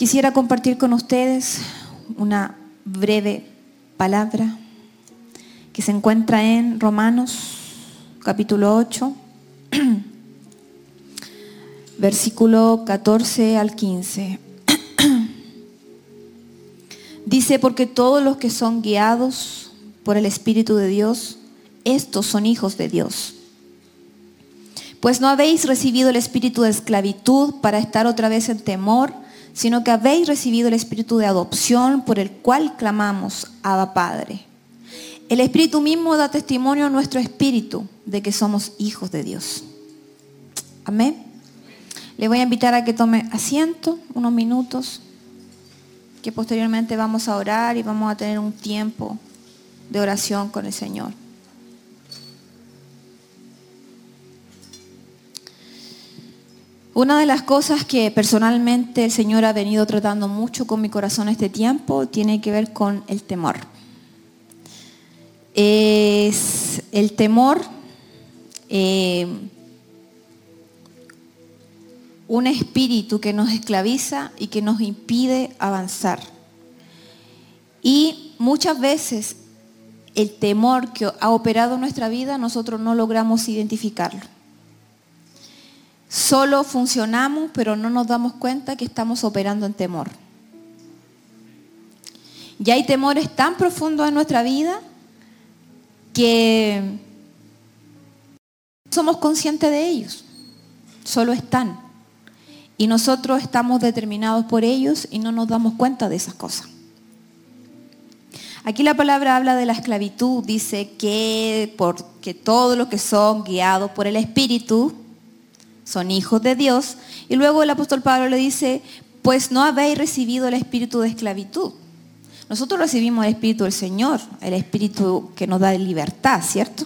Quisiera compartir con ustedes una breve palabra que se encuentra en Romanos capítulo 8, versículo 14 al 15. Dice, porque todos los que son guiados por el Espíritu de Dios, estos son hijos de Dios. Pues no habéis recibido el espíritu de esclavitud para estar otra vez en temor, sino que habéis recibido el espíritu de adopción por el cual clamamos, Abba Padre. El Espíritu mismo da testimonio a nuestro espíritu de que somos hijos de Dios. Amén. Le voy a invitar a que tome asiento unos minutos, que posteriormente vamos a orar y vamos a tener un tiempo de oración con el Señor. Una de las cosas que personalmente el Señor ha venido tratando mucho con mi corazón este tiempo tiene que ver con el temor. Es el temor eh, un espíritu que nos esclaviza y que nos impide avanzar. Y muchas veces el temor que ha operado nuestra vida nosotros no logramos identificarlo. Solo funcionamos, pero no nos damos cuenta que estamos operando en temor. Y hay temores tan profundos en nuestra vida que somos conscientes de ellos. Solo están. Y nosotros estamos determinados por ellos y no nos damos cuenta de esas cosas. Aquí la palabra habla de la esclavitud, dice que porque todos los que son guiados por el Espíritu, son hijos de Dios. Y luego el apóstol Pablo le dice, pues no habéis recibido el espíritu de esclavitud. Nosotros recibimos el espíritu del Señor, el espíritu que nos da libertad, ¿cierto?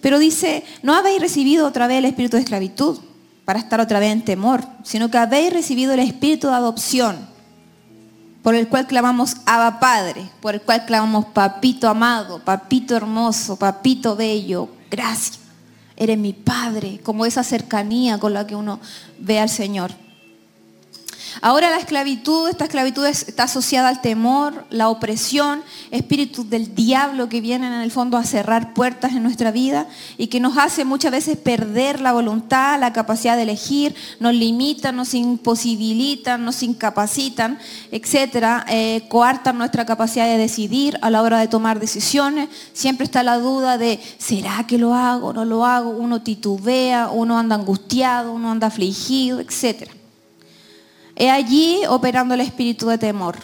Pero dice, no habéis recibido otra vez el espíritu de esclavitud para estar otra vez en temor, sino que habéis recibido el espíritu de adopción, por el cual clamamos Abba Padre, por el cual clamamos Papito amado, Papito hermoso, Papito bello, gracias eres mi Padre, como esa cercanía con la que uno ve al Señor. Ahora la esclavitud, esta esclavitud está asociada al temor, la opresión, espíritus del diablo que vienen en el fondo a cerrar puertas en nuestra vida y que nos hace muchas veces perder la voluntad, la capacidad de elegir, nos limitan, nos imposibilitan, nos incapacitan, etcétera, eh, coartan nuestra capacidad de decidir a la hora de tomar decisiones. Siempre está la duda de ¿será que lo hago? ¿No lo hago? Uno titubea, uno anda angustiado, uno anda afligido, etcétera. He allí operando el espíritu de temor.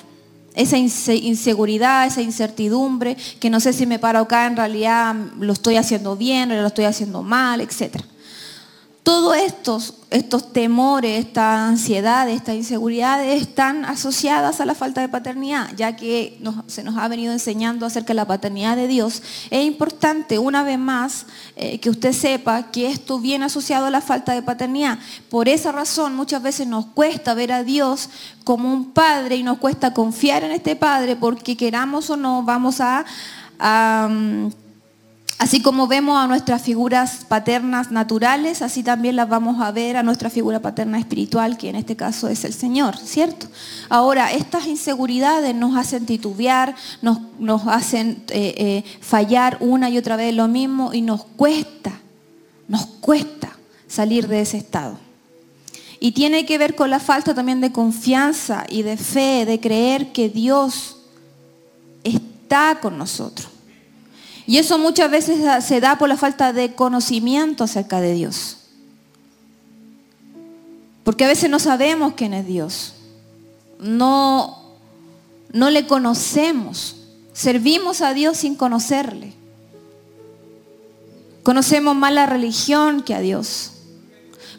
Esa inseguridad, esa incertidumbre, que no sé si me paro acá, en realidad lo estoy haciendo bien o lo estoy haciendo mal, etcétera. Todos estos, estos temores, esta ansiedad, esta inseguridad están asociadas a la falta de paternidad, ya que se nos ha venido enseñando acerca de la paternidad de Dios. Es importante, una vez más, eh, que usted sepa que esto viene asociado a la falta de paternidad. Por esa razón, muchas veces nos cuesta ver a Dios como un padre y nos cuesta confiar en este padre porque queramos o no, vamos a mm, Así como vemos a nuestras figuras paternas naturales, así también las vamos a ver a nuestra figura paterna espiritual, que en este caso es el Señor, ¿cierto? Ahora, estas inseguridades nos hacen titubear, nos, hacen eh, eh, fallar una y otra vez lo mismo y nos cuesta, nos cuesta salir de ese estado. Y tiene que ver con la falta también de confianza y de fe, de creer que Dios está con nosotros. Y eso muchas veces se da por la falta de conocimiento acerca de Dios. Porque a veces no sabemos quién es Dios. No, no le conocemos. Servimos a Dios sin conocerle. Conocemos más la religión que a Dios.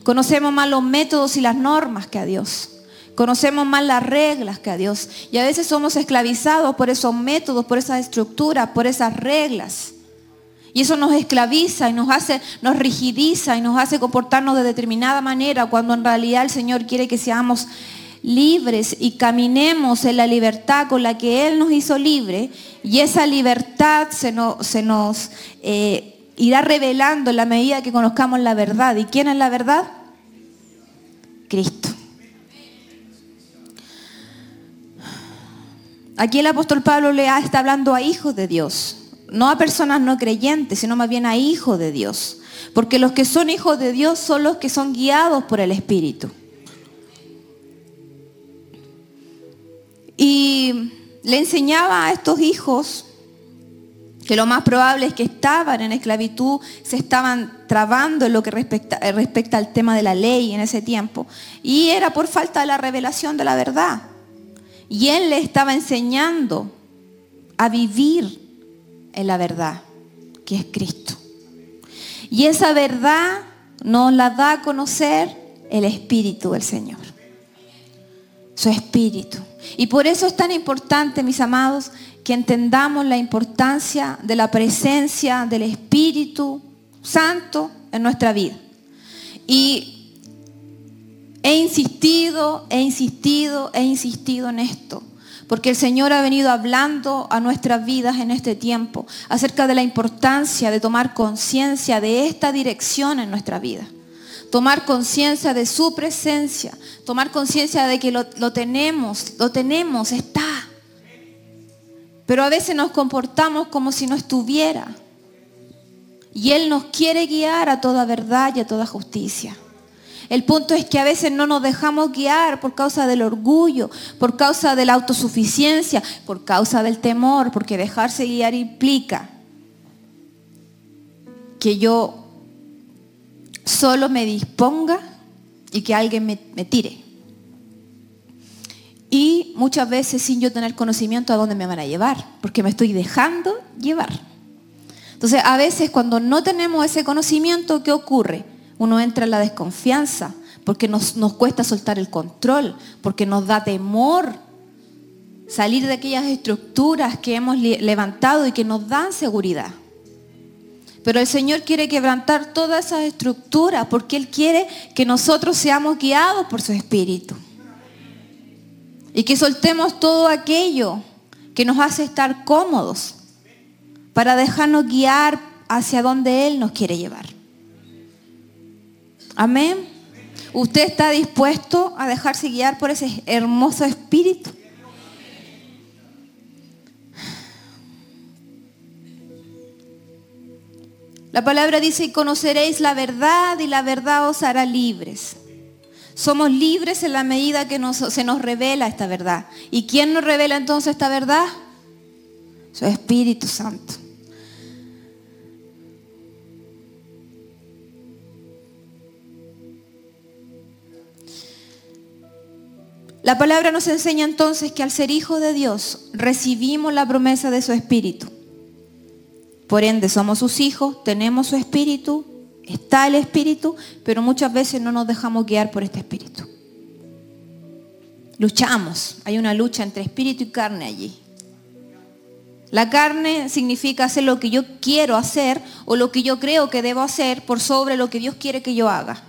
Conocemos más los métodos y las normas que a Dios. Conocemos más las reglas que a Dios. Y a veces somos esclavizados por esos métodos, por esas estructuras, por esas reglas. Y eso nos esclaviza y nos hace, nos rigidiza y nos hace comportarnos de determinada manera cuando en realidad el Señor quiere que seamos libres y caminemos en la libertad con la que Él nos hizo libre. Y esa libertad se nos, eh, irá revelando en la medida que conozcamos la verdad. ¿Y quién es la verdad? Cristo. Aquí el apóstol Pablo le está hablando a hijos de Dios, no a personas no creyentes, sino más bien a hijos de Dios. Porque los que son hijos de Dios son los que son guiados por el Espíritu. Y le enseñaba a estos hijos que lo más probable es que estaban en esclavitud, se estaban trabando en lo que respecta, respecta, al tema de la ley en ese tiempo. Y era por falta de la revelación de la verdad. Y él le estaba enseñando a vivir en la verdad, que es Cristo. Y esa verdad nos la da a conocer el Espíritu del Señor. Su Espíritu. Y por eso es tan importante, mis amados, que entendamos la importancia de la presencia del Espíritu Santo en nuestra vida. Y he insistido, he insistido, he insistido en esto. Porque el Señor ha venido hablando a nuestras vidas en este tiempo acerca de la importancia de tomar conciencia de esta dirección en nuestra vida tomar conciencia de su presencia, tomar conciencia de que lo, tenemos, lo tenemos, está. Pero a veces nos comportamos como si no estuviera. Y Él nos quiere guiar a toda verdad y a toda justicia. El punto es que a veces no nos dejamos guiar por causa del orgullo, por causa de la autosuficiencia, por causa del temor, porque dejarse guiar implica que yo solo me disponga y que alguien me, tire. Y muchas veces sin yo tener conocimiento a dónde me van a llevar, porque me estoy dejando llevar. Entonces, a veces cuando no tenemos ese conocimiento, ¿qué ocurre? Uno entra en la desconfianza, porque nos, nos cuesta soltar el control, porque nos da temor salir de aquellas estructuras que hemos levantado y que nos dan seguridad. Pero el Señor quiere quebrantar todas esas estructuras porque Él quiere que nosotros seamos guiados por su Espíritu. Y que soltemos todo aquello que nos hace estar cómodos para dejarnos guiar hacia donde Él nos quiere llevar. Amén. ¿Usted está dispuesto a dejarse guiar por ese hermoso Espíritu? La palabra dice, y conoceréis la verdad y la verdad os hará libres. Somos libres en la medida que se nos revela esta verdad. ¿Y quién nos revela entonces esta verdad? Su Espíritu Santo. La palabra nos enseña entonces que al ser hijo de Dios recibimos la promesa de su Espíritu. Por ende, somos sus hijos, tenemos su espíritu, está el espíritu, pero muchas veces no nos dejamos guiar por este espíritu. Luchamos, hay una lucha entre espíritu y carne allí. La carne significa hacer lo que yo quiero hacer o lo que yo creo que debo hacer por sobre lo que Dios quiere que yo haga.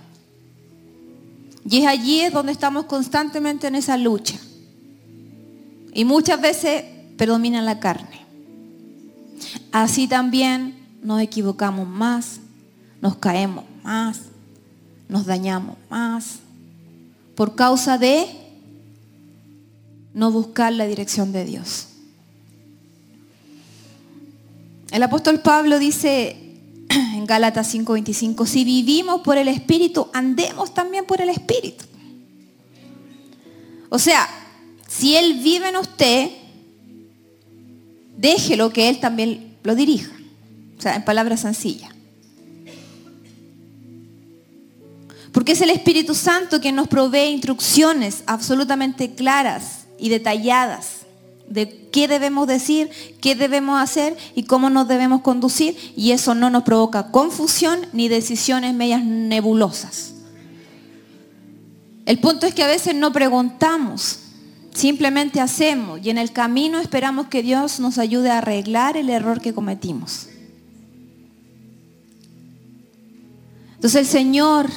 Y es allí es donde estamos constantemente en esa lucha. Y muchas veces predomina la carne. Así también nos equivocamos más, nos caemos más, nos dañamos más, por causa de no buscar la dirección de Dios. El apóstol Pablo dice Gálatas 5:25, si vivimos por el Espíritu, andemos también por el Espíritu. O sea, si Él vive en usted, déjelo que Él también lo dirija. O sea, en palabras sencillas. Porque es el Espíritu Santo que nos provee instrucciones absolutamente claras y detalladas de qué debemos decir, qué debemos hacer y cómo nos debemos conducir. Y eso no nos provoca confusión ni decisiones medias nebulosas. El punto es que a veces no preguntamos Simplemente hacemos y en el camino esperamos que Dios nos ayude a arreglar el error que cometimos. Entonces el Señor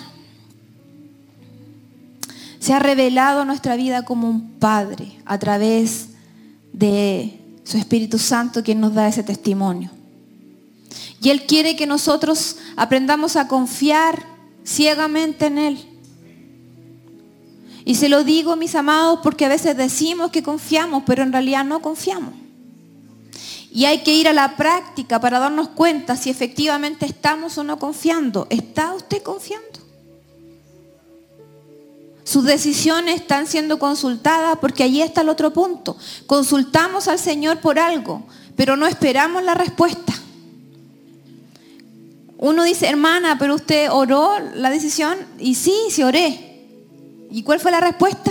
se ha revelado nuestra vida como un Padre a través de su Espíritu Santo quien nos da ese testimonio. Y Él quiere que nosotros aprendamos a confiar ciegamente en Él Y se lo digo, mis amados, porque a veces decimos que confiamos, pero en realidad no confiamos. Y hay que ir a la práctica para darnos cuenta si efectivamente estamos o no confiando. ¿Está usted confiando? Sus decisiones están siendo consultadas porque allí está el otro punto. Consultamos al Señor por algo, pero no esperamos la respuesta. Uno dice, hermana, pero usted oró la decisión y sí, sí oré. ¿Y cuál fue la respuesta?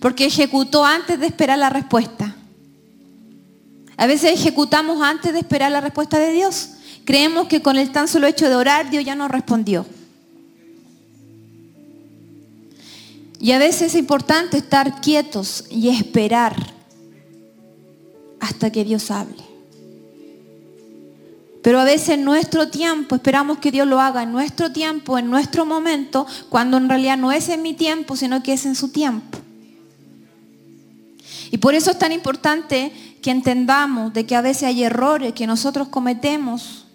Porque ejecutó antes de esperar la respuesta. A veces ejecutamos antes de esperar la respuesta de Dios. Creemos que con el tan solo hecho de orar Dios ya nos respondió. Y a veces es importante estar quietos y esperar hasta que Dios hable. Pero a veces en nuestro tiempo esperamos que Dios lo haga en nuestro tiempo, en nuestro momento, cuando en realidad no es en mi tiempo, sino que es en su tiempo. Y por eso es tan importante que entendamos de que a veces hay errores que nosotros cometemos,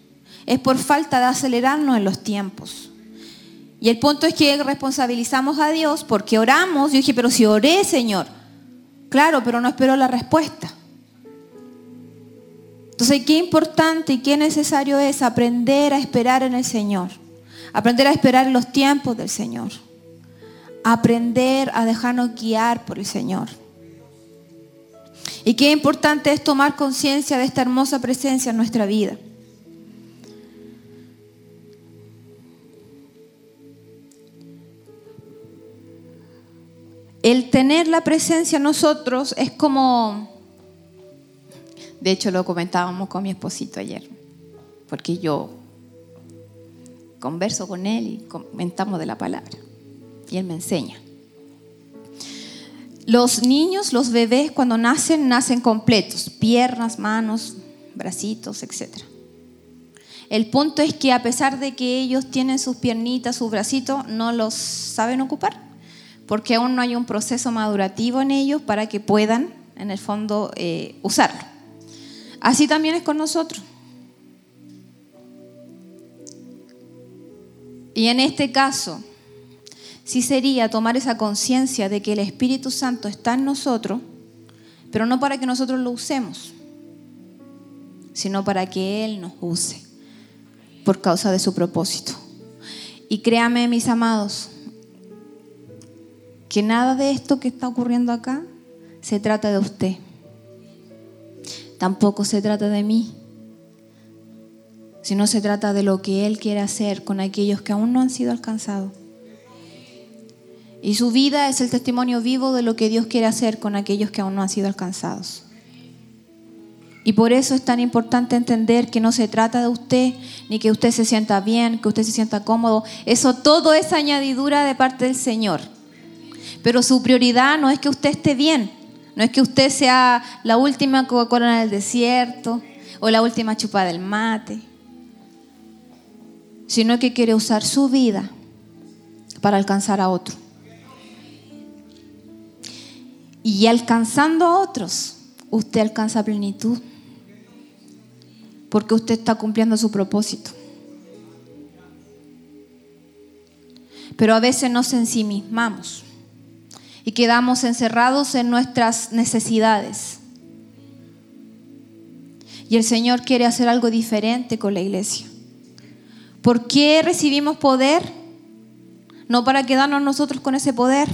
es por falta de acelerarnos en los tiempos. Y el punto es que responsabilizamos a Dios porque oramos. Yo dije, pero si oré, Señor. Claro, pero no espero la respuesta. Entonces, qué importante y qué necesario es aprender a esperar en el Señor. Aprender a esperar en los tiempos del Señor. Aprender a dejarnos guiar por el Señor. Y qué importante es tomar conciencia de esta hermosa presencia en nuestra vida. El tener la presencia en nosotros es como, de hecho lo comentábamos con mi esposito ayer, porque yo converso con él y comentamos de la palabra, y él me enseña. Los niños, los bebés cuando nacen, nacen completos, piernas, manos, bracitos, etc. El punto es que a pesar de que ellos tienen sus piernitas, sus bracitos, no los saben ocupar porque aún no hay un proceso madurativo en ellos para que puedan, en el fondo, eh, usarlo. Así también es con nosotros. Y en este caso, sí sería tomar esa conciencia de que el Espíritu Santo está en nosotros, pero no para que nosotros lo usemos, sino para que Él nos use por causa de su propósito. Y créame, mis amados, que nada de esto que está ocurriendo acá se trata de usted. Tampoco se trata de mí, sino se trata de lo que Él quiere hacer con aquellos que aún no han sido alcanzados. Y su vida es el testimonio vivo de lo que Dios quiere hacer con aquellos que aún no han sido alcanzados. Y por eso es tan importante entender que no se trata de usted, ni que usted se sienta bien, que usted se sienta cómodo. Eso todo es añadidura de parte del Señor. Pero su prioridad no es que usted esté bien, no es que usted sea la última Coca-Cola en el desierto o la última chupa del mate, sino que quiere usar su vida para alcanzar a otro. Y alcanzando a otros, usted alcanza plenitud, porque usted está cumpliendo su propósito. Pero a veces nos ensimismamos y quedamos encerrados en nuestras necesidades. Y el Señor quiere hacer algo diferente con la iglesia. ¿Por qué recibimos poder? No para quedarnos nosotros con ese poder,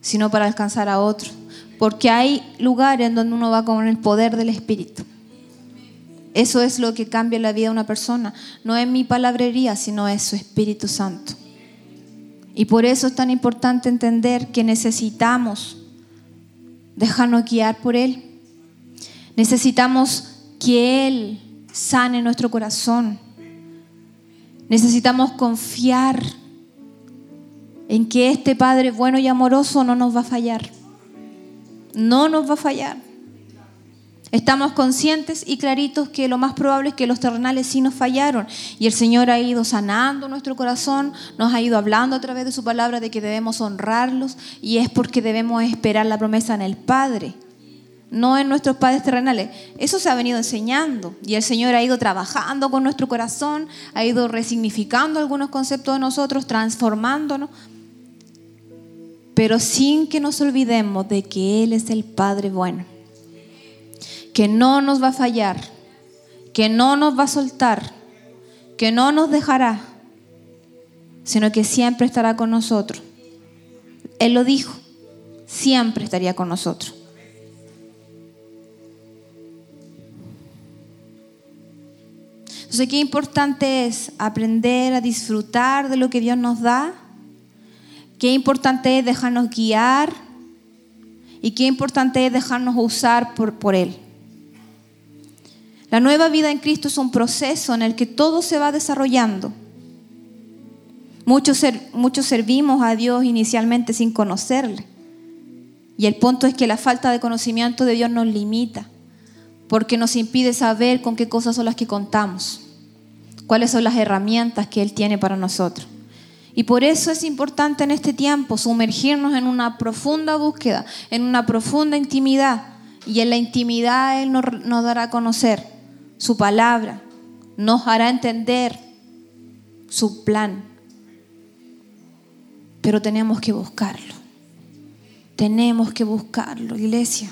sino para alcanzar a otros. Porque hay lugares en donde uno va con el poder del Espíritu. Eso es lo que cambia la vida de una persona. No es mi palabrería, sino es su Espíritu Santo. Y por eso es tan importante entender que necesitamos dejarnos guiar por Él. Necesitamos que Él sane nuestro corazón. Necesitamos confiar en que este Padre bueno y amoroso no nos va a fallar. No nos va a fallar. Estamos conscientes y claritos que lo más probable es que los terrenales sí nos fallaron. Y el Señor ha ido sanando nuestro corazón, nos ha ido hablando a través de su palabra de que debemos honrarlos y es porque debemos esperar la promesa en el Padre, no en nuestros padres terrenales. Eso se ha venido enseñando y el Señor ha ido trabajando con nuestro corazón, ha ido resignificando algunos conceptos de nosotros, transformándonos. Pero sin que nos olvidemos de que Él es el Padre bueno, que no nos va a fallar, que no nos va a soltar, que no nos dejará, sino que siempre estará con nosotros. Él lo dijo, siempre estaría con nosotros. Entonces, qué importante es aprender a disfrutar de lo que Dios nos da. Qué importante es dejarnos guiar. Y qué importante es dejarnos usar por, por Él. La nueva vida en Cristo es un proceso en el que todo se va desarrollando. Muchos, muchos servimos a Dios inicialmente sin conocerle. Y el punto es que la falta de conocimiento de Dios nos limita porque nos impide saber con qué cosas son las que contamos, cuáles son las herramientas que Él tiene para nosotros. Y por eso es importante en este tiempo sumergirnos en una profunda búsqueda, en una profunda intimidad. Y en la intimidad Él nos, nos dará a conocer su palabra, nos hará entender su plan. Pero tenemos que buscarlo. Tenemos que buscarlo, iglesia.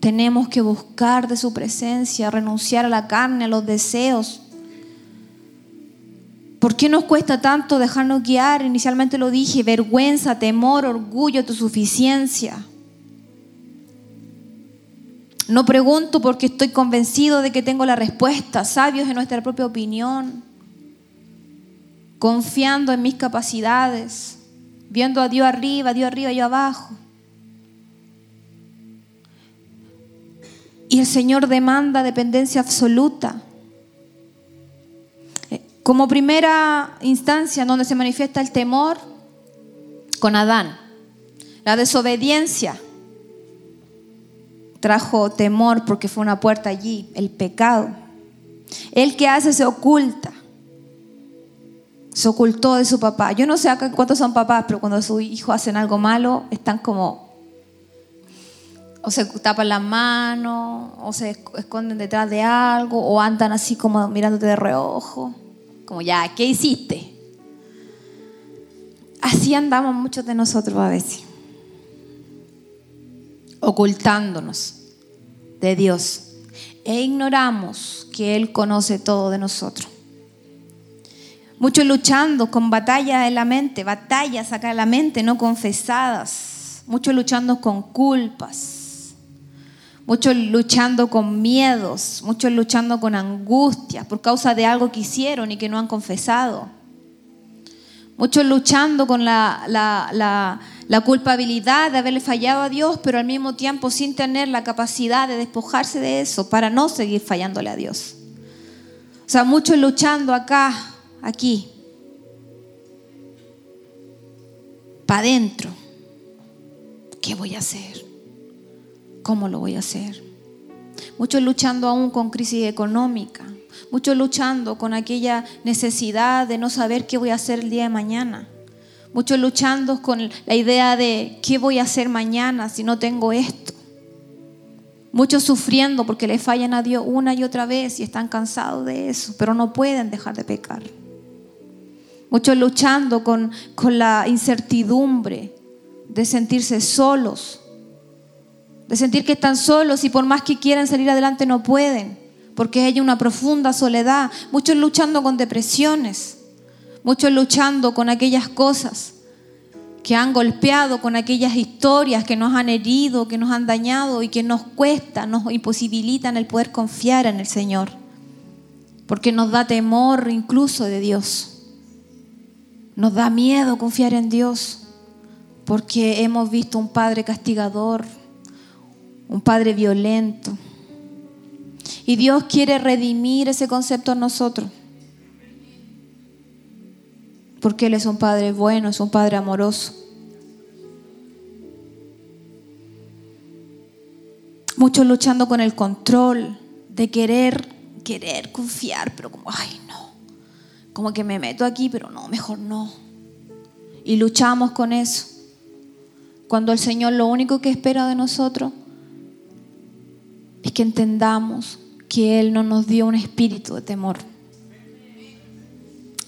Tenemos que buscar de su presencia, renunciar a la carne, a los deseos. ¿Por qué nos cuesta tanto dejarnos guiar? Inicialmente lo dije, vergüenza, temor, orgullo, tu suficiencia. No pregunto porque estoy convencido de que tengo la respuesta, sabios en nuestra propia opinión, confiando en mis capacidades, viendo a Dios arriba, a Dios arriba, yo abajo. Y el Señor demanda dependencia absoluta. Eh, como primera instancia donde se manifiesta el temor, con Adán. La desobediencia trajo temor porque fue una puerta allí, el pecado. El que hace se oculta. Se ocultó de su papá. Yo no sé cuántos son papás, pero cuando sus hijos hacen algo malo, están como o se tapan las manos, o se esconden detrás de algo, o andan así como mirándote de reojo, como ya, ¿qué hiciste? Así andamos muchos de nosotros a veces, ocultándonos de Dios, e ignoramos que Él conoce todo de nosotros. Muchos luchando con batallas en la mente, batallas acá en la mente no confesadas, muchos luchando con culpas muchos luchando con miedos, muchos luchando con angustias por causa de algo que hicieron y que no han confesado. Muchos luchando con la, la, culpabilidad de haberle fallado a Dios, pero al mismo tiempo sin tener la capacidad de despojarse de eso para no seguir fallándole a Dios. O sea, muchos luchando acá, aquí, para adentro. ¿Qué voy a hacer? ¿Cómo lo voy a hacer? Muchos luchando aún con crisis económica, muchos luchando con aquella necesidad de no saber qué voy a hacer el día de mañana. Muchos luchando con la idea de qué voy a hacer mañana si no tengo esto. Muchos sufriendo porque le fallan a Dios una y otra vez y están cansados de eso, pero no pueden dejar de pecar. Muchos luchando con, con la incertidumbre de sentirse solos, de sentir que están solos y por más que quieran salir adelante no pueden, porque hay una profunda soledad, muchos luchando con depresiones, muchos luchando con aquellas cosas que han golpeado, con aquellas historias que nos han herido, que nos han dañado y que nos cuesta, nos imposibilitan el poder confiar en el Señor, porque nos da temor incluso de Dios, nos da miedo confiar en Dios, porque hemos visto un Padre castigador, un padre violento. Y Dios quiere redimir ese concepto en nosotros. Porque Él es un padre bueno, es un padre amoroso. Muchos luchando con el control de querer, querer confiar, pero como, ay no, como que me meto aquí, pero no, mejor no. Y luchamos con eso. Cuando el Señor lo único que espera de nosotros es que entendamos que Él no nos dio un espíritu de temor.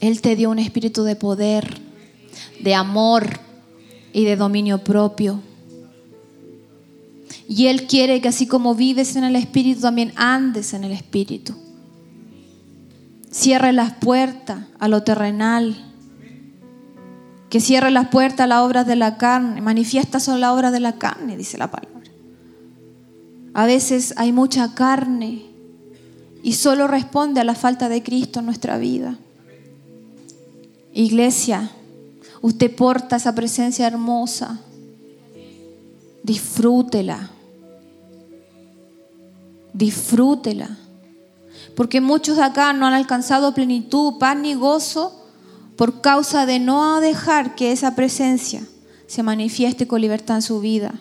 Él te dio un espíritu de poder, de amor, y de dominio propio. Y Él quiere que así como vives en el Espíritu, también andes en el Espíritu. Cierre las puertas a lo terrenal. Que cierre las puertas a las obras de la carne. Manifiestas son las obras de la carne, dice la palabra. A veces hay mucha carne y solo responde a la falta de Cristo en nuestra vida. Iglesia, usted porta esa presencia hermosa. Disfrútela. Disfrútela. Porque muchos de acá no han alcanzado plenitud, paz ni gozo por causa de no dejar que esa presencia se manifieste con libertad en su vida.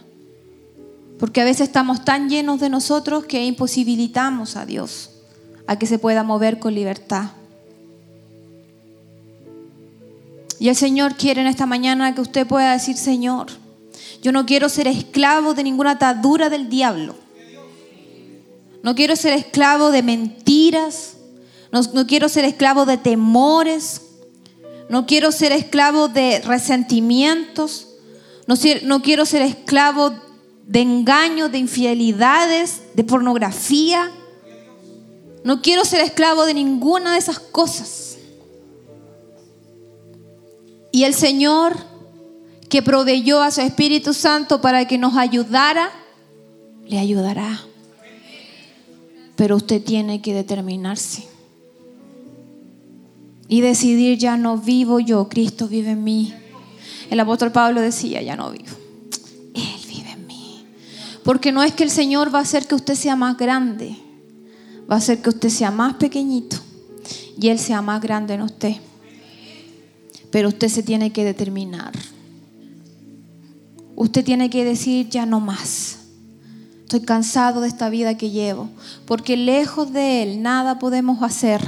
Porque a veces estamos tan llenos de nosotros que imposibilitamos a Dios a que se pueda mover con libertad. Y el Señor quiere en esta mañana que usted pueda decir, Señor, yo no quiero ser esclavo de ninguna atadura del diablo. No quiero ser esclavo de mentiras. No, quiero ser esclavo de temores. No quiero ser esclavo de resentimientos. No, quiero ser esclavo de engaños, de infidelidades, de pornografía. No quiero ser esclavo de ninguna de esas cosas. Y el Señor que proveyó a su Espíritu Santo para que nos ayudara, le ayudará. Pero usted tiene que determinarse y decidir, ya no vivo yo, Cristo vive en mí. El apóstol Pablo decía, ya no vivo, Él vive en mí. Porque no es que el Señor va a hacer que usted sea más grande, va a hacer que usted sea más pequeñito y Él sea más grande en usted. Pero usted se tiene que determinar. Usted tiene que decir, ya no más. Estoy cansado de esta vida que llevo, porque lejos de Él nada podemos hacer.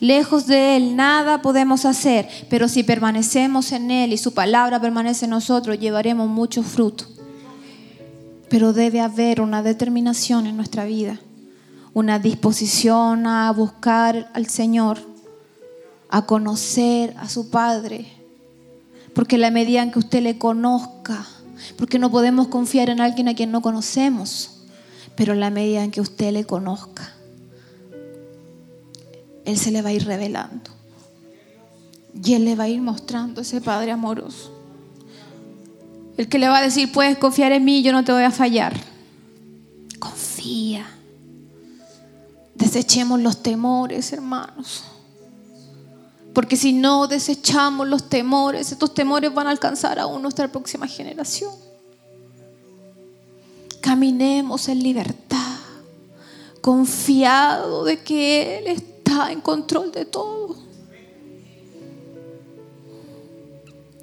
Lejos de Él nada podemos hacer, pero si permanecemos en Él y su palabra permanece en nosotros, llevaremos mucho fruto. Pero debe haber una determinación en nuestra vida, una disposición a buscar al Señor, a conocer a su Padre, porque la medida en que usted le conozca, porque no podemos confiar en alguien a quien no conocemos, pero la medida en que usted le conozca, Él se le va a ir revelando. Y Él le va a ir mostrando ese Padre amoroso. El que le va a decir, puedes confiar en mí, yo no te voy a fallar. Confía. Desechemos los temores, hermanos. Porque si no desechamos los temores, estos temores van a alcanzar aún nuestra próxima generación. Caminemos en libertad, confiado de que Él está en control de todo.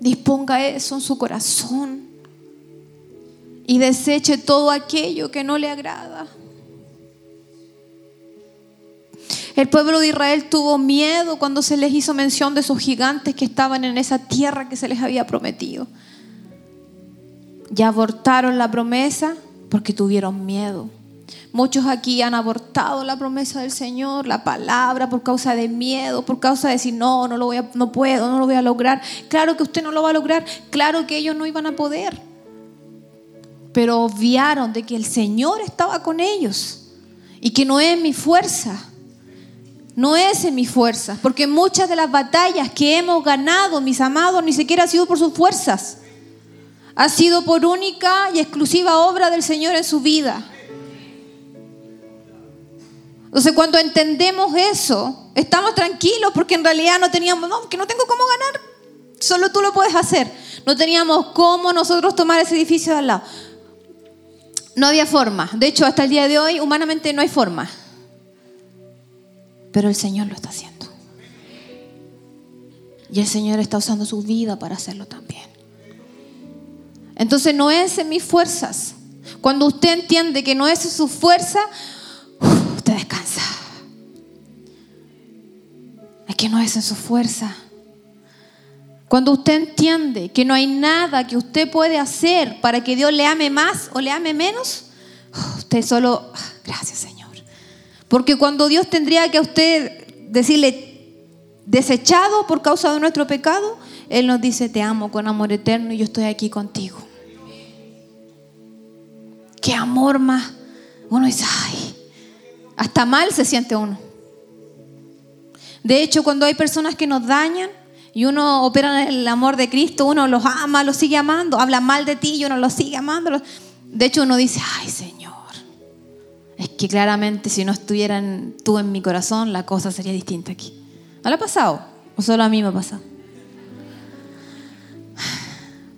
Disponga eso en su corazón y deseche todo aquello que no le agrada. El pueblo de Israel tuvo miedo cuando se les hizo mención de esos gigantes que estaban en esa tierra que se les había prometido. Ya abortaron la promesa porque tuvieron miedo. Muchos aquí han abortado la promesa del Señor, la palabra, por causa de miedo, por causa de decir, no, no, lo voy a, no puedo, no lo voy a lograr. Claro que usted no lo va a lograr, claro que ellos no iban a poder. Pero obviaron de que el Señor estaba con ellos y que no es mi fuerza, no es en mi fuerza, porque muchas de las batallas que hemos ganado, mis amados, ni siquiera ha sido por sus fuerzas. Ha sido por única y exclusiva obra del Señor en su vida. Entonces cuando entendemos eso, estamos tranquilos porque en realidad no teníamos, no, que no tengo cómo ganar, solo tú lo puedes hacer. No teníamos cómo nosotros tomar ese edificio de al lado. No había forma. De hecho, hasta el día de hoy, humanamente no hay forma pero el Señor lo está haciendo. Y el Señor está usando su vida para hacerlo también. Entonces no es en mis fuerzas. Cuando usted entiende que no es en su fuerza, usted descansa. Es que no es en su fuerza. Cuando usted entiende que no hay nada que usted puede hacer para que Dios le ame más o le ame menos, usted solo, ah, gracias Señor. Porque cuando Dios tendría que a usted decirle desechado por causa de nuestro pecado, Él nos dice, te amo con amor eterno y yo estoy aquí contigo. Qué amor más. Uno dice, ay, hasta mal se siente uno. De hecho, cuando hay personas que nos dañan y uno opera en el amor de Cristo, uno los ama, los sigue amando, habla mal de ti y uno los sigue amando. De hecho, uno dice, ay Señor, es que claramente si no estuvieran tú en mi corazón, la cosa sería distinta aquí. ¿No ha pasado? ¿O solo a mí me ha pasado?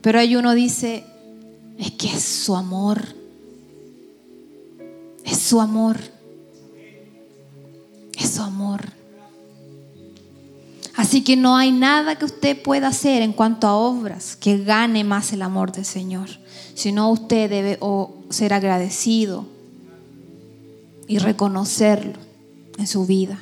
Pero hay uno dice, es que es su amor. Es su amor. Es su amor. Así que no hay nada que usted pueda hacer en cuanto a obras que gane más el amor del Señor. Sino usted debe ser agradecido y reconocerlo en su vida.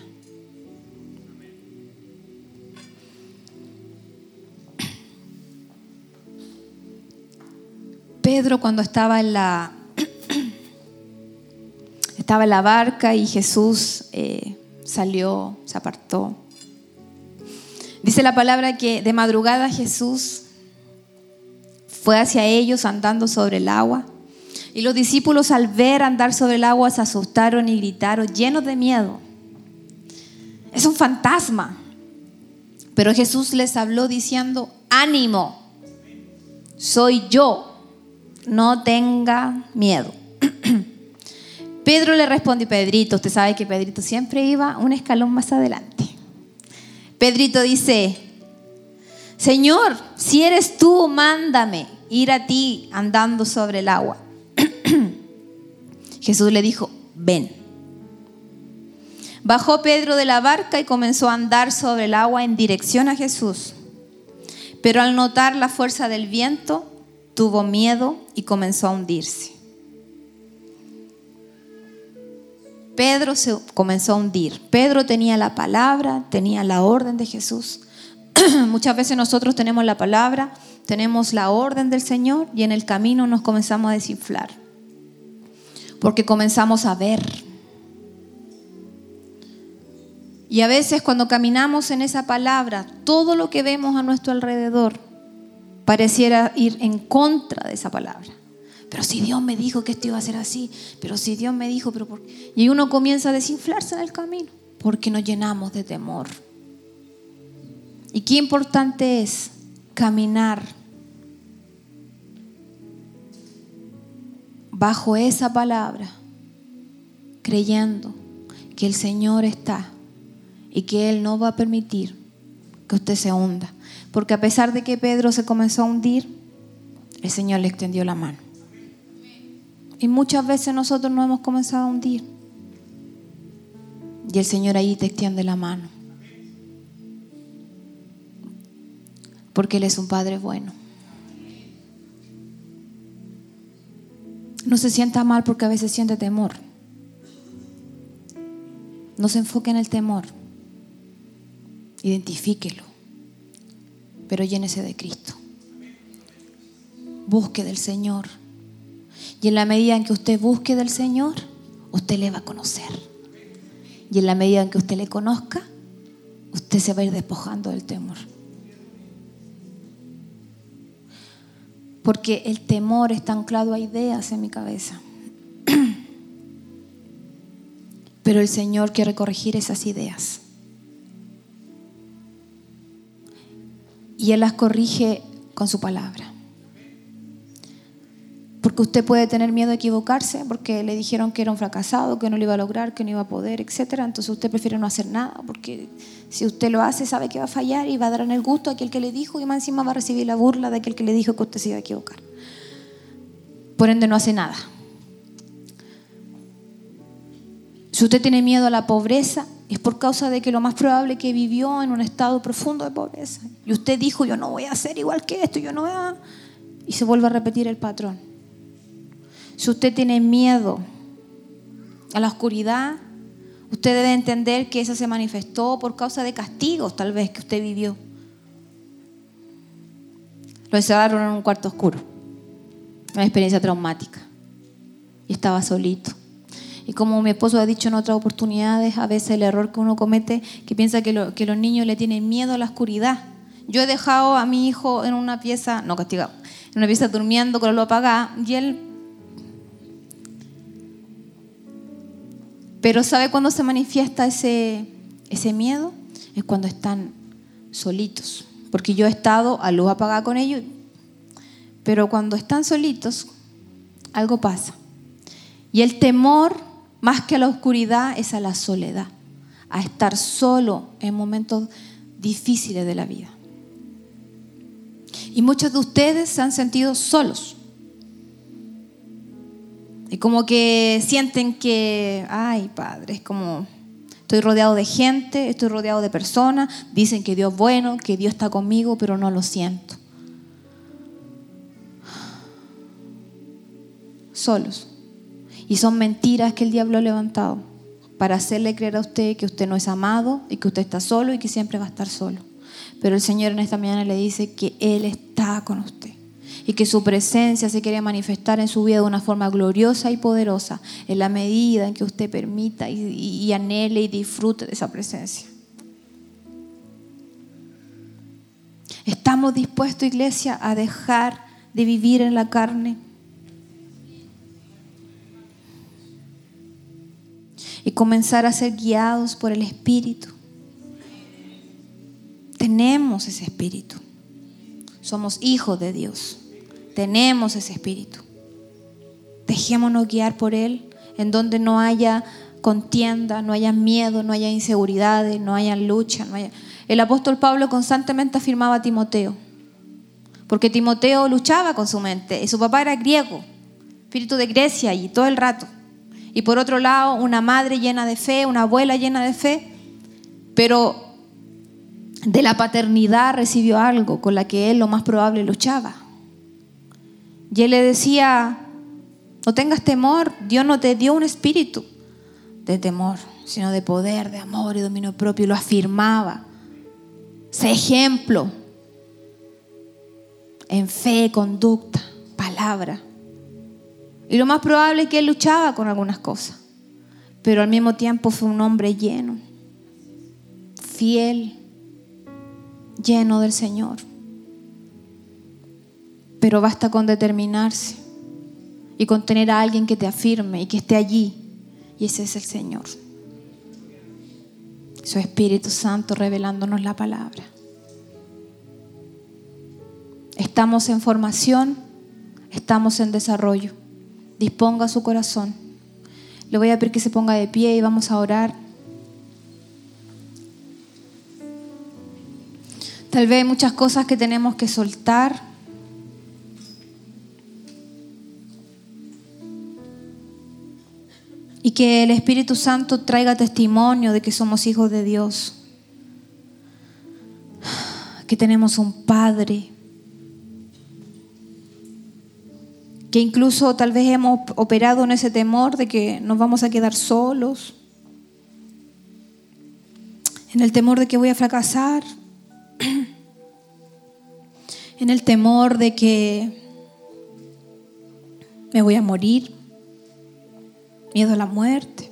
Pedro cuando estaba en la estaba en la barca y Jesús eh, salió, se apartó. Dice la palabra que de madrugada Jesús fue hacia ellos andando sobre el agua. Y los discípulos al ver andar sobre el agua se asustaron y gritaron llenos de miedo. Es un fantasma. Pero Jesús les habló diciendo, ánimo, soy yo, no tenga miedo. Pedro le respondió, Pedrito, usted sabe que Pedrito siempre iba un escalón más adelante. Pedrito dice, Señor, si eres tú, mándame ir a ti andando sobre el agua. Jesús le dijo, ven. Bajó Pedro de la barca y comenzó a andar sobre el agua en dirección a Jesús. Pero al notar la fuerza del viento, tuvo miedo y comenzó a hundirse. Pedro se comenzó a hundir. Pedro tenía la palabra, tenía la orden de Jesús. Muchas veces nosotros tenemos la palabra, tenemos la orden del Señor y en el camino nos comenzamos a desinflar. Porque comenzamos a ver. Y a veces cuando caminamos en esa palabra, todo lo que vemos a nuestro alrededor pareciera ir en contra de esa palabra. Pero si Dios me dijo que esto iba a ser así, pero si Dios me dijo, pero Y uno comienza a desinflarse en el camino, porque nos llenamos de temor. Y qué importante es caminar bajo esa palabra, creyendo que el Señor está y que Él no va a permitir que usted se hunda. Porque a pesar de que Pedro se comenzó a hundir, el Señor le extendió la mano. Y muchas veces nosotros no hemos comenzado a hundir. Y el Señor ahí te extiende la mano. Porque Él es un Padre bueno. No se sienta mal porque a veces siente temor. No se enfoque en el temor. Identifíquelo. Pero llénese de Cristo. Busque del Señor. Y en la medida en que usted busque del Señor, usted le va a conocer. Y en la medida en que usted le conozca, usted se va a ir despojando del temor. Porque el temor está anclado a ideas en mi cabeza. Pero el Señor quiere corregir esas ideas. Y Él las corrige con su palabra. Porque usted puede tener miedo a equivocarse, porque le dijeron que era un fracasado, que no lo iba a lograr, que no iba a poder, etc. Entonces usted prefiere no hacer nada, porque si usted lo hace sabe que va a fallar y va a dar en el gusto a aquel que le dijo y más encima va a recibir la burla de aquel que le dijo que usted se iba a equivocar. Por ende no hace nada. Si usted tiene miedo a la pobreza, es por causa de que lo más probable que vivió en un estado profundo de pobreza. Y usted dijo, yo no voy a hacer igual que esto, yo no voy a... Y se vuelve a repetir el patrón. Si usted tiene miedo a la oscuridad, usted debe entender que esa se manifestó por causa de castigos tal vez que usted vivió. Lo encerraron en un cuarto oscuro, una experiencia traumática. Y estaba solito. Y como mi esposo ha dicho en otras oportunidades, a veces el error que uno comete, que piensa que, los niños le tienen miedo a la oscuridad. Yo he dejado a mi hijo en una pieza, no castigado, en una pieza durmiendo con la luz apagada y él... Pero ¿sabe cuándo se manifiesta ese, ese miedo? Es cuando están solitos. Porque yo he estado a luz apagada con ellos, pero cuando están solitos, algo pasa. Y el temor, más que a la oscuridad, es a la soledad, a estar solo en momentos difíciles de la vida. Y muchos de ustedes se han sentido solos. Y como que sienten que, ay, Padre, es como, estoy rodeado de gente, estoy rodeado de personas, dicen que Dios es bueno, que Dios está conmigo, pero no lo siento. Solos. Y son mentiras que el diablo ha levantado para hacerle creer a usted que usted no es amado y que usted está solo y que siempre va a estar solo. Pero el Señor en esta mañana le dice que Él está con usted y que su presencia se quiere manifestar en su vida de una forma gloriosa y poderosa en la medida en que usted permita y, y anhele y disfrute de esa presencia. ¿Estamos dispuestos, iglesia, a dejar de vivir en la carne? y comenzar a ser guiados por el Espíritu. Tenemos ese Espíritu. Somos hijos de Dios. Tenemos ese Espíritu. Dejémonos guiar por Él en donde no haya contienda, no haya miedo, no haya inseguridades, no haya lucha. El apóstol Pablo constantemente afirmaba a Timoteo, porque Timoteo luchaba con su mente y su papá era griego, espíritu de Grecia y todo el rato. Y por otro lado, una madre llena de fe, una abuela llena de fe, pero de la paternidad recibió algo con la que él lo más probable luchaba. Y él le decía, no tengas temor, Dios no te dio un espíritu de temor, sino de poder, de amor y dominio propio, y lo afirmaba. Sé ejemplo en fe, conducta, palabra. Y lo más probable es que él luchaba con algunas cosas, pero al mismo tiempo fue un hombre lleno, fiel, lleno del Señor. Pero basta con determinarse y con tener a alguien que te afirme y que esté allí. Y ese es el Señor. Su Espíritu Santo revelándonos la palabra. Estamos en formación, estamos en desarrollo disponga su corazón. Le voy a pedir que se ponga de pie y vamos a orar. Tal vez hay muchas cosas que tenemos que soltar. Y que el Espíritu Santo traiga testimonio de que somos hijos de Dios. Que tenemos un Padre que incluso tal vez hemos operado en ese temor de que nos vamos a quedar solos, en el temor de que voy a fracasar, en el temor de que me voy a morir, miedo a la muerte.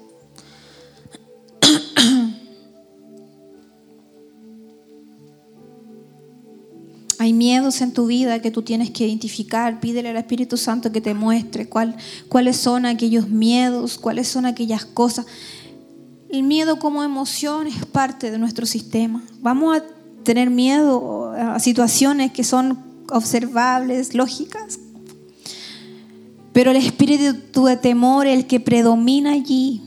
Hay miedos en tu vida que tú tienes que identificar. Pídele al Espíritu Santo que te muestre cuál, cuáles son aquellos miedos, cuáles son aquellas cosas. El miedo como emoción es parte de nuestro sistema. Vamos a tener miedo a situaciones que son observables, lógicas. Pero el espíritu de temor, el que predomina allí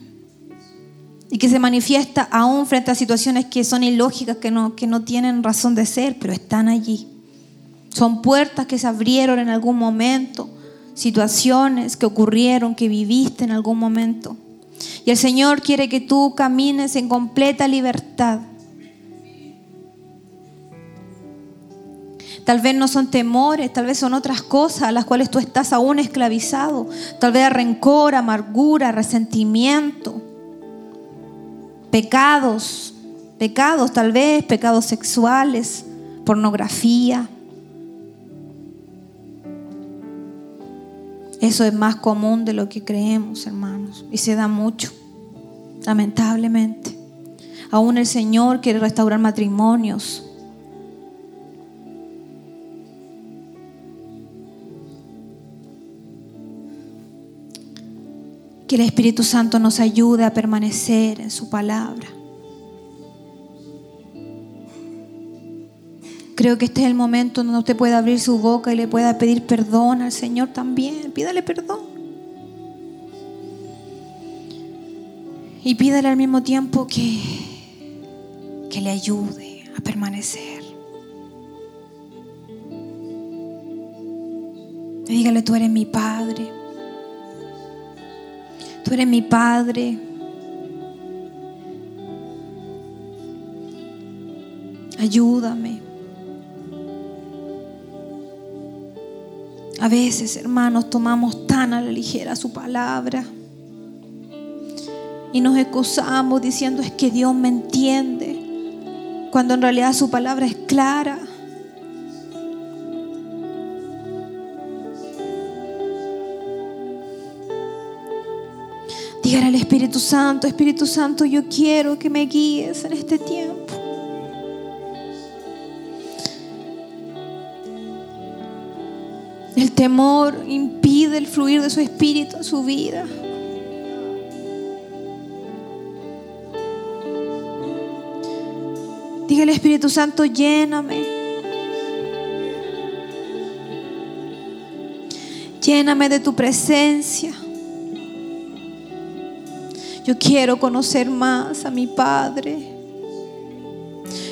y que se manifiesta aún frente a situaciones que son ilógicas, que no, que no tienen razón de ser, pero están allí. Son puertas que se abrieron en algún momento, situaciones que ocurrieron, que viviste en algún momento. Y el Señor quiere que tú camines en completa libertad. Tal vez no son temores, tal vez son otras cosas a las cuales tú estás aún esclavizado. Tal vez rencor, amargura, resentimiento, pecados, pecados tal vez, pecados sexuales, pornografía. Eso es más común de lo que creemos, hermanos, y se da mucho, lamentablemente. Aún el Señor quiere restaurar matrimonios. Que el Espíritu Santo nos ayude a permanecer en su palabra. Creo que este es el momento donde usted puede abrir su boca y le pueda pedir perdón al Señor también. Pídale perdón. Y pídale al mismo tiempo que, que le ayude a permanecer. dígale, tú eres mi Padre. Tú eres mi Padre. Ayúdame. A veces, hermanos, tomamos tan a la ligera su palabra y nos excusamos diciendo es que Dios me entiende, cuando en realidad su palabra es clara. Al Espíritu Santo, Espíritu Santo, yo quiero que me guíes en este tiempo. El temor impide el fluir de su espíritu en su vida. Dígale Espíritu Santo, lléname. Lléname de tu presencia. Yo quiero conocer más a mi Padre.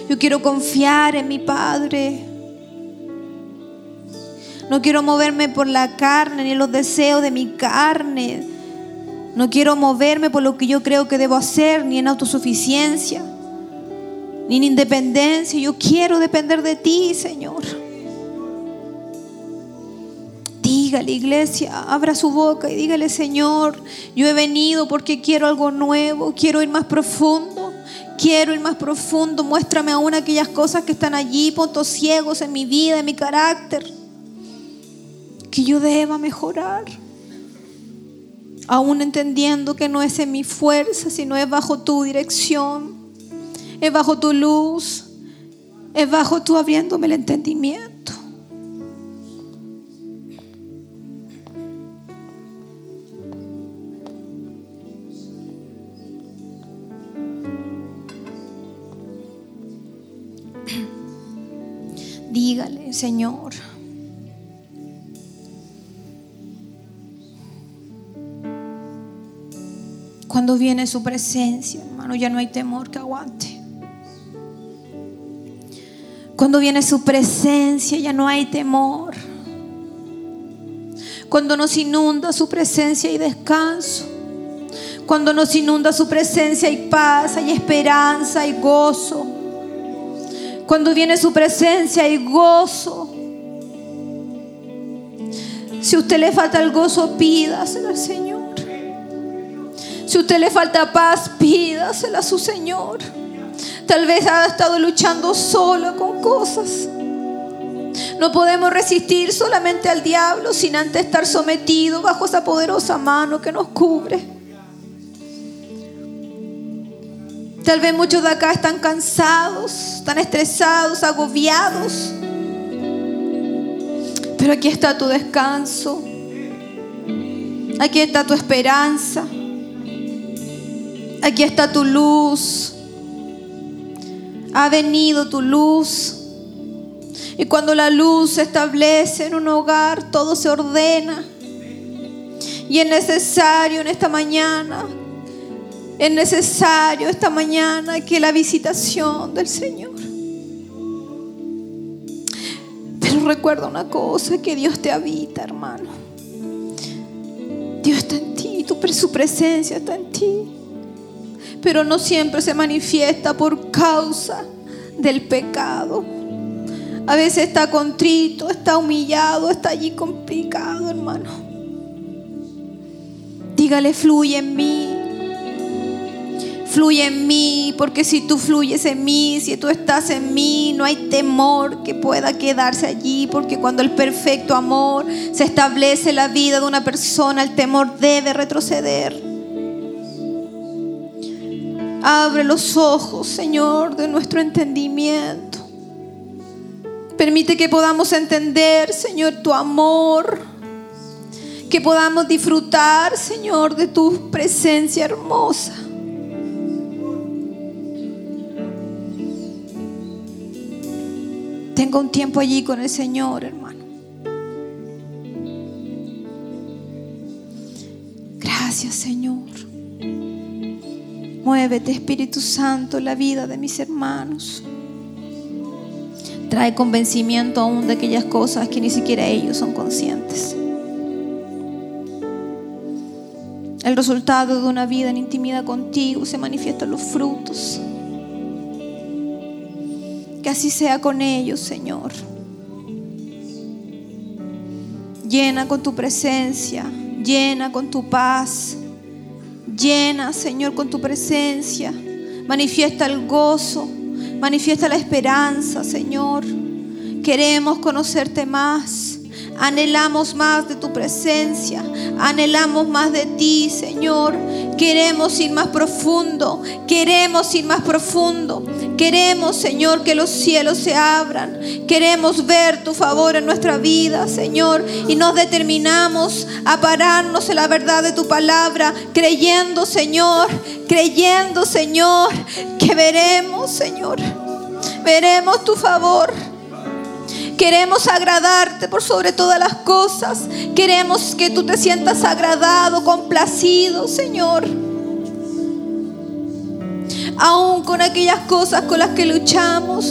Yo quiero confiar en mi Padre. No quiero moverme por la carne ni los deseos de mi carne. No quiero moverme por lo que yo creo que debo hacer, ni en autosuficiencia, ni en independencia. Yo quiero depender de ti, Señor. Dígale, iglesia, abra su boca y dígale, Señor, yo he venido porque quiero algo nuevo, quiero ir más profundo. Quiero ir más profundo, muéstrame aún aquellas cosas que están allí, puntos ciegos en mi vida, en mi carácter que yo deba mejorar. Aún entendiendo que no es en mi fuerza, sino es bajo tu dirección, es bajo tu luz, es bajo tu abriéndome el entendimiento. Señor. Cuando viene su presencia, hermano, ya no hay temor que aguante. Cuando viene su presencia, ya no hay temor. Cuando nos inunda su presencia y descanso. Cuando nos inunda su presencia y paz, hay esperanza y gozo. Cuando viene su presencia y gozo. Si usted le falta el gozo, pídaselo al Señor. Si usted le falta paz, pídasela a su Señor. Tal vez ha estado luchando solo con cosas. No podemos resistir solamente al diablo sin antes estar sometidos bajo esa poderosa mano que nos cubre. Tal vez muchos de acá están cansados, están estresados, agobiados. Pero aquí está tu descanso. Aquí está tu esperanza. Aquí está tu luz. Ha venido tu luz. Y cuando la luz se establece en un hogar, todo se ordena. Y es necesario en esta mañana, es necesario esta mañana que la visitación del Señor. Pero recuerda una cosa, que Dios te habita, hermano. Dios está en ti, su presencia está en ti pero no siempre se manifiesta por causa del pecado. A veces está contrito, está humillado, está allí complicado, hermano. Dígale, fluye en mí. Fluye en mí, porque si tú fluyes en mí, si tú estás en mí, no hay temor que pueda quedarse allí, porque cuando el perfecto amor se establece en la vida de una persona, el temor debe retroceder. Abre los ojos, Señor, de nuestro entendimiento. Permite que podamos entender, Señor, tu amor. Que podamos disfrutar, Señor, de tu presencia hermosa. Tenga un tiempo allí con el Señor, hermano. Gracias, Señor. Muévete, Espíritu Santo, la vida de mis hermanos. Trae convencimiento aún de aquellas cosas que ni siquiera ellos son conscientes. El resultado de una vida en intimidad contigo se manifiesta en los frutos. Así sea con ellos, Señor. Llena con tu presencia, llena con tu paz, llena, Señor, con tu presencia. Manifiesta el gozo, manifiesta la esperanza, Señor. Queremos conocerte más. Anhelamos más de tu presencia. Anhelamos más de ti, Señor. Queremos ir más profundo. Queremos ir más profundo. Queremos, Señor, que los cielos se abran. Queremos ver tu favor en nuestra vida, Señor. Y nos determinamos a pararnos en la verdad de tu palabra, creyendo, Señor, creyendo, Señor, que veremos, Señor. Veremos tu favor. Queremos agradarte por sobre todas las cosas. Queremos que tú te sientas agradado, complacido, Señor. Aún con aquellas cosas con las que luchamos.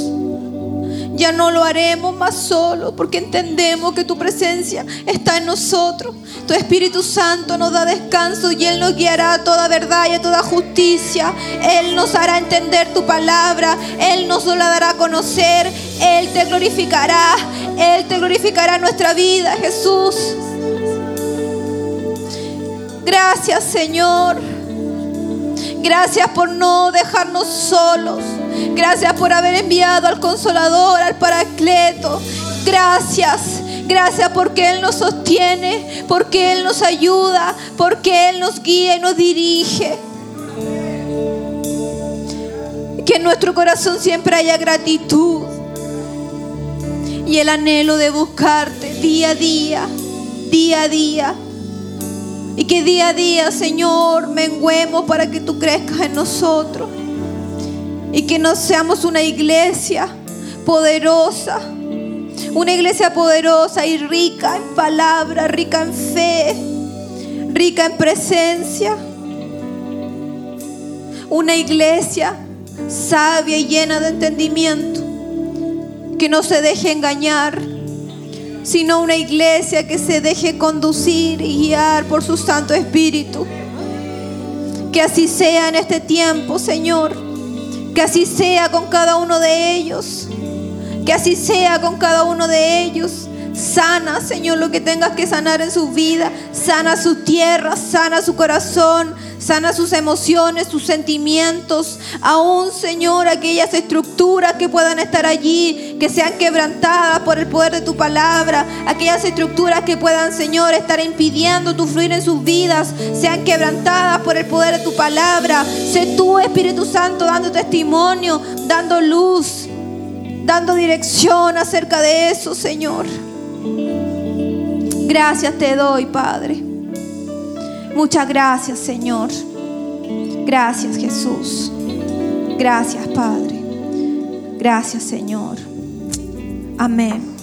Ya no lo haremos más solo porque entendemos que tu presencia está en nosotros. Tu Espíritu Santo nos da descanso y Él nos guiará a toda verdad y a toda justicia. Él nos hará entender tu palabra. Él nos la dará a conocer. Él te glorificará. Él te glorificará nuestra vida, Jesús. Gracias, Señor. Gracias por no dejarnos solos. Gracias por haber enviado al consolador, al paracleto. Gracias. Gracias porque Él nos sostiene, porque Él nos ayuda, porque Él nos guía y nos dirige. Que en nuestro corazón siempre haya gratitud y el anhelo de buscarte día a día, día a día. Y que día a día, Señor, menguemos para que tú crezcas en nosotros. Y que no seamos una iglesia poderosa. Una iglesia poderosa y rica en palabra, rica en fe, rica en presencia. Una iglesia sabia y llena de entendimiento. Que no se deje engañar, sino una iglesia que se deje conducir y guiar por su Santo Espíritu. Que así sea en este tiempo, Señor. Que así sea con cada uno de ellos. Que así sea con cada uno de ellos. Sana, Señor, lo que tengas que sanar en su vida. Sana su tierra, sana su corazón, sana sus emociones, sus sentimientos. Aún, Señor, aquellas estructuras que puedan estar allí, que sean quebrantadas por el poder de tu palabra. Aquellas estructuras que puedan, Señor, estar impidiendo tu fluir en sus vidas, sean quebrantadas por el poder de tu palabra. Sé tú, Espíritu Santo, dando testimonio, dando luz, dando dirección acerca de eso, Señor. Gracias te doy, Padre. Muchas gracias, Señor. Gracias, Jesús. Gracias, Padre. Gracias, Señor. Amén.